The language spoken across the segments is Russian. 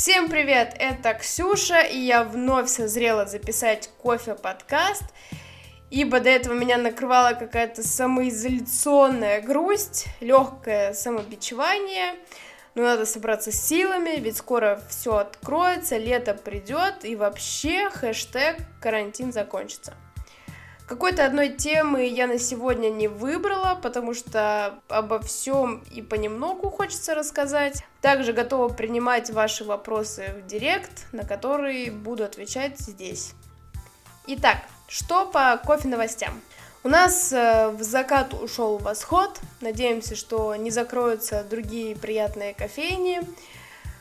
Всем привет, это Ксюша, и я вновь созрела записать кофе-подкаст, ибо до этого меня накрывала какая-то самоизоляционная грусть, легкое самобичевание, но надо собраться силами, ведь скоро все откроется, лето придет, и вообще хэштег карантин закончится. Какой-то одной темы я на сегодня не выбрала, потому что обо всем и понемногу хочется рассказать. Также готова принимать ваши вопросы в директ, на которые буду отвечать здесь. Итак, что по кофе новостям? У нас э, в закат ушел восход. Надеемся, что не закроются другие приятные кофейни.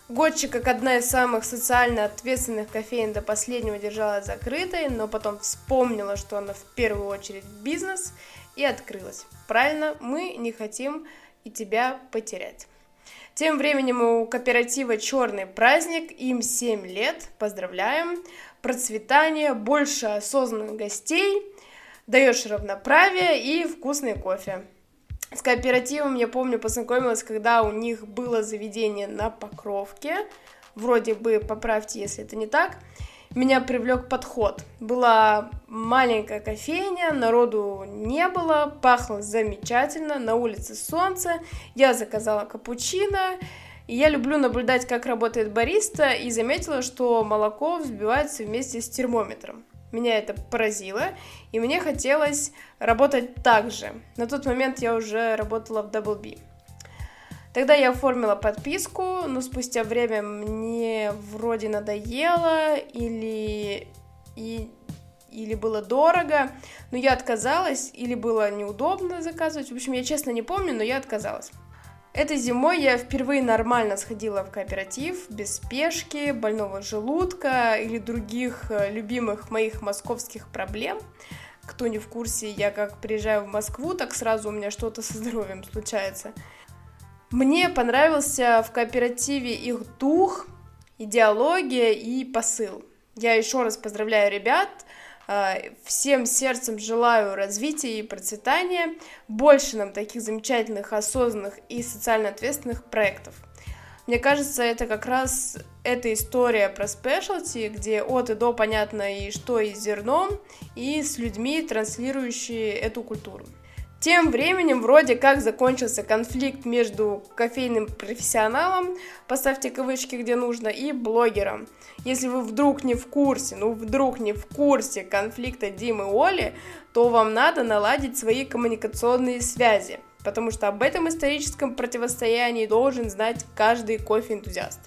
Готчи, как одна из самых социально ответственных кофеин до последнего держалась закрытой, но потом вспомнила, что она в первую очередь бизнес и открылась. Правильно, мы не хотим и тебя потерять. Тем временем у кооператива «Черный праздник», им 7 лет, поздравляем, процветание, больше осознанных гостей, даешь равноправие и вкусный кофе. Кооперативом, я помню, познакомилась, когда у них было заведение на Покровке. Вроде бы, поправьте, если это не так. Меня привлек подход. Была маленькая кофейня, народу не было, пахло замечательно, на улице солнце. Я заказала капучино, и я люблю наблюдать, как работает бариста, и заметила, что молоко взбивается вместе с термометром. Меня это поразило, и мне хотелось работать так же. На тот момент я уже работала в Double B. Тогда я оформила подписку, но спустя время мне вроде надоело или, и, или было дорого, но я отказалась, или было неудобно заказывать. В общем, я честно не помню, но я отказалась. Этой зимой я впервые нормально сходила в кооператив, без спешки, больного желудка или других э, любимых моих московских проблем. Кто не в курсе, я как приезжаю в Москву, так сразу у меня что-то со здоровьем случается. Мне понравился в кооперативе их дух, идеология и посыл. Я еще раз поздравляю ребят, всем сердцем желаю развития и процветания, больше нам таких замечательных, осознанных и социально ответственных проектов. Мне кажется, это как раз эта история про спешлти, где от и до понятно и что и зерном, и с людьми, транслирующие эту культуру. Тем временем вроде как закончился конфликт между кофейным профессионалом, поставьте кавычки где нужно, и блогером. Если вы вдруг не в курсе, ну вдруг не в курсе конфликта Димы и Оли, то вам надо наладить свои коммуникационные связи, потому что об этом историческом противостоянии должен знать каждый кофе-энтузиаст.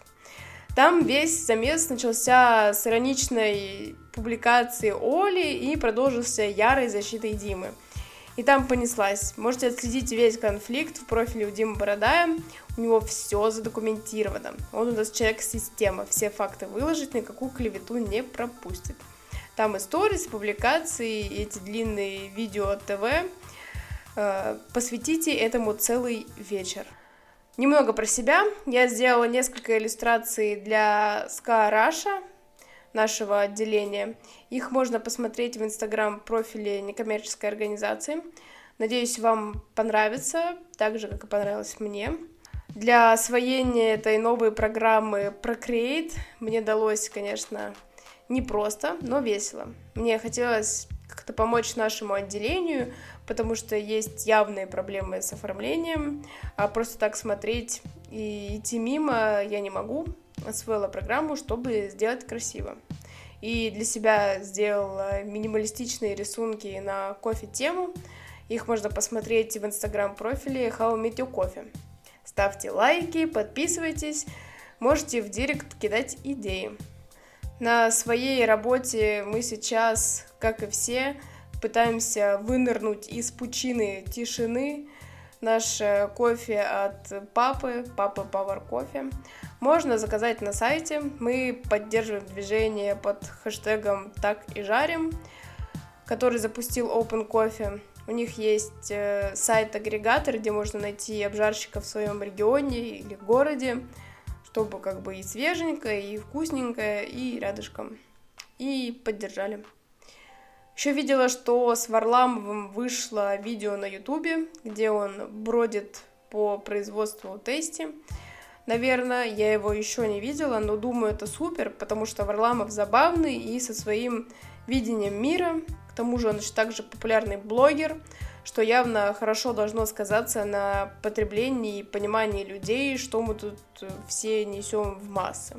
Там весь замес начался с ироничной публикации Оли и продолжился ярой защитой Димы – и там понеслась. Можете отследить весь конфликт в профиле у Димы Бородая. У него все задокументировано. Он у нас человек-система. Все факты выложить, никакую клевету не пропустит. Там истории, публикации, эти длинные видео от ТВ. Э, посвятите этому целый вечер. Немного про себя. Я сделала несколько иллюстраций для Ska Russia, нашего отделения. Их можно посмотреть в инстаграм-профиле некоммерческой организации. Надеюсь, вам понравится, так же, как и понравилось мне. Для освоения этой новой программы Procreate мне далось, конечно, непросто, но весело. Мне хотелось как-то помочь нашему отделению, потому что есть явные проблемы с оформлением, а просто так смотреть и идти мимо я не могу, освоила программу, чтобы сделать красиво. И для себя сделала минималистичные рисунки на кофе-тему. Их можно посмотреть в инстаграм-профиле How Meet Your Coffee. Ставьте лайки, подписывайтесь, можете в директ кидать идеи. На своей работе мы сейчас, как и все, пытаемся вынырнуть из пучины тишины, наш кофе от папы, папы Power Coffee. Можно заказать на сайте. Мы поддерживаем движение под хэштегом «Так и жарим», который запустил Open Coffee. У них есть э, сайт-агрегатор, где можно найти обжарщика в своем регионе или городе, чтобы как бы и свеженько, и вкусненько, и рядышком. И поддержали. Еще видела, что с Варламовым вышло видео на Ютубе, где он бродит по производству тести. Наверное. Я его еще не видела, но думаю, это супер, потому что Варламов забавный и со своим видением мира. К тому же он еще также популярный блогер, что явно хорошо должно сказаться на потреблении и понимании людей, что мы тут все несем в массы.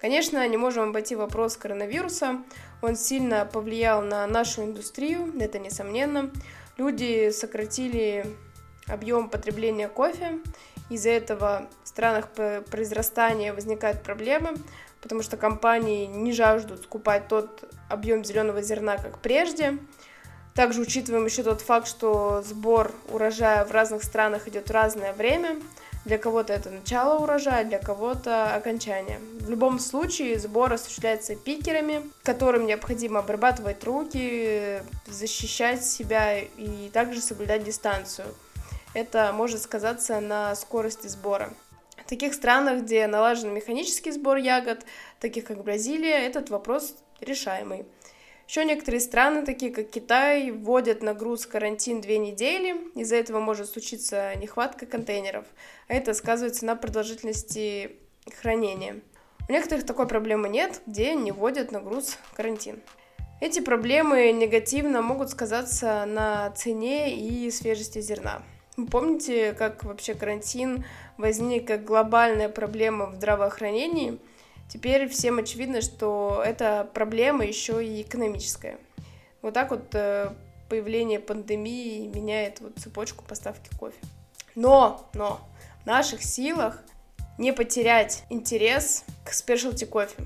Конечно, не можем обойти вопрос коронавируса. Он сильно повлиял на нашу индустрию, это несомненно. Люди сократили объем потребления кофе. Из-за этого в странах произрастания возникают проблемы, потому что компании не жаждут скупать тот объем зеленого зерна, как прежде. Также учитываем еще тот факт, что сбор урожая в разных странах идет в разное время – для кого-то это начало урожая, для кого-то окончание. В любом случае сбор осуществляется пикерами, которым необходимо обрабатывать руки, защищать себя и также соблюдать дистанцию. Это может сказаться на скорости сбора. В таких странах, где налажен механический сбор ягод, таких как Бразилия, этот вопрос решаемый. Еще некоторые страны, такие как Китай, вводят на груз карантин две недели. Из-за этого может случиться нехватка контейнеров. А это сказывается на продолжительности хранения. У некоторых такой проблемы нет, где не вводят на груз карантин. Эти проблемы негативно могут сказаться на цене и свежести зерна. Помните, как вообще карантин возник как глобальная проблема в здравоохранении – Теперь всем очевидно, что эта проблема еще и экономическая. Вот так вот э, появление пандемии меняет вот цепочку поставки кофе. Но, но в наших силах не потерять интерес к спешлти кофе,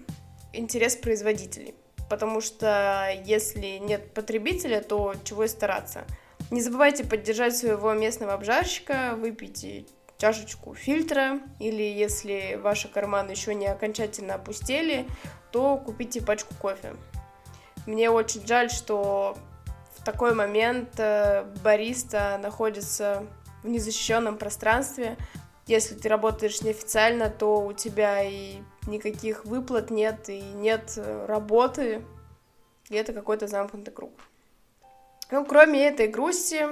интерес производителей. Потому что если нет потребителя, то чего и стараться. Не забывайте поддержать своего местного обжарщика, выпейте чашечку фильтра, или если ваши карманы еще не окончательно опустели, то купите пачку кофе. Мне очень жаль, что в такой момент э, бариста находится в незащищенном пространстве. Если ты работаешь неофициально, то у тебя и никаких выплат нет, и нет э, работы, и это какой-то замкнутый круг. Ну, кроме этой грусти,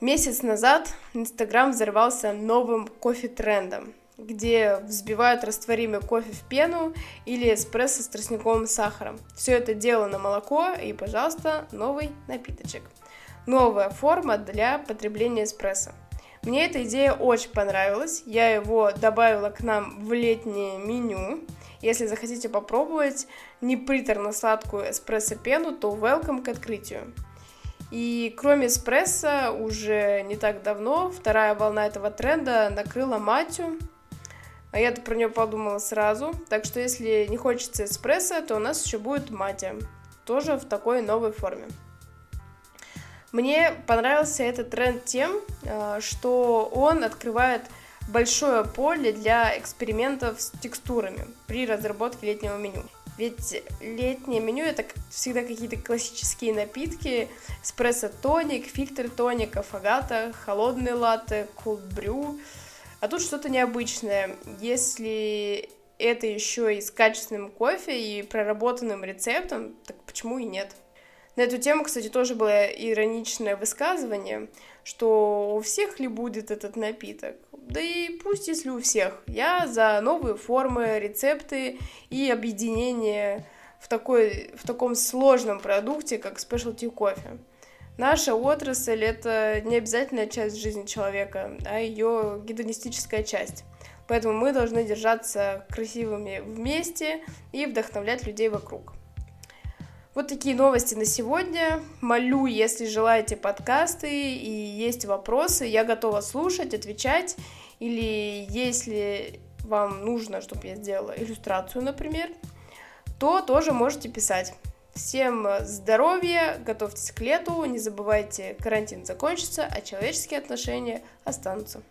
Месяц назад Инстаграм взорвался новым кофе-трендом, где взбивают растворимый кофе в пену или эспрессо с тростниковым сахаром. Все это дело на молоко и, пожалуйста, новый напиточек. Новая форма для потребления эспрессо. Мне эта идея очень понравилась. Я его добавила к нам в летнее меню. Если захотите попробовать неприторно-сладкую эспрессо-пену, то welcome к открытию. И кроме эспрессо, уже не так давно вторая волна этого тренда накрыла матью. А я-то про нее подумала сразу. Так что если не хочется эспрессо, то у нас еще будет матья. Тоже в такой новой форме. Мне понравился этот тренд тем, а, что он открывает большое поле для экспериментов с текстурами при разработке летнего меню. Ведь летнее меню это всегда какие-то классические напитки, эспрессо-тоник, фильтр-тоник, афагата, холодные латте, колд-брю. А тут что-то необычное. Если это еще и с качественным кофе и проработанным рецептом, так почему и нет? На эту тему, кстати, тоже было ироничное высказывание, что у всех ли будет этот напиток? Да и пусть если у всех. Я за новые формы, рецепты и объединение в, такой, в таком сложном продукте, как спешлти кофе. Наша отрасль — это не обязательная часть жизни человека, а ее гедонистическая часть. Поэтому мы должны держаться красивыми вместе и вдохновлять людей вокруг. Вот такие новости на сегодня. Молю, если желаете подкасты и есть вопросы, я готова слушать, отвечать. Или если вам нужно, чтобы я сделала иллюстрацию, например, то тоже можете писать. Всем здоровья, готовьтесь к лету, не забывайте, карантин закончится, а человеческие отношения останутся.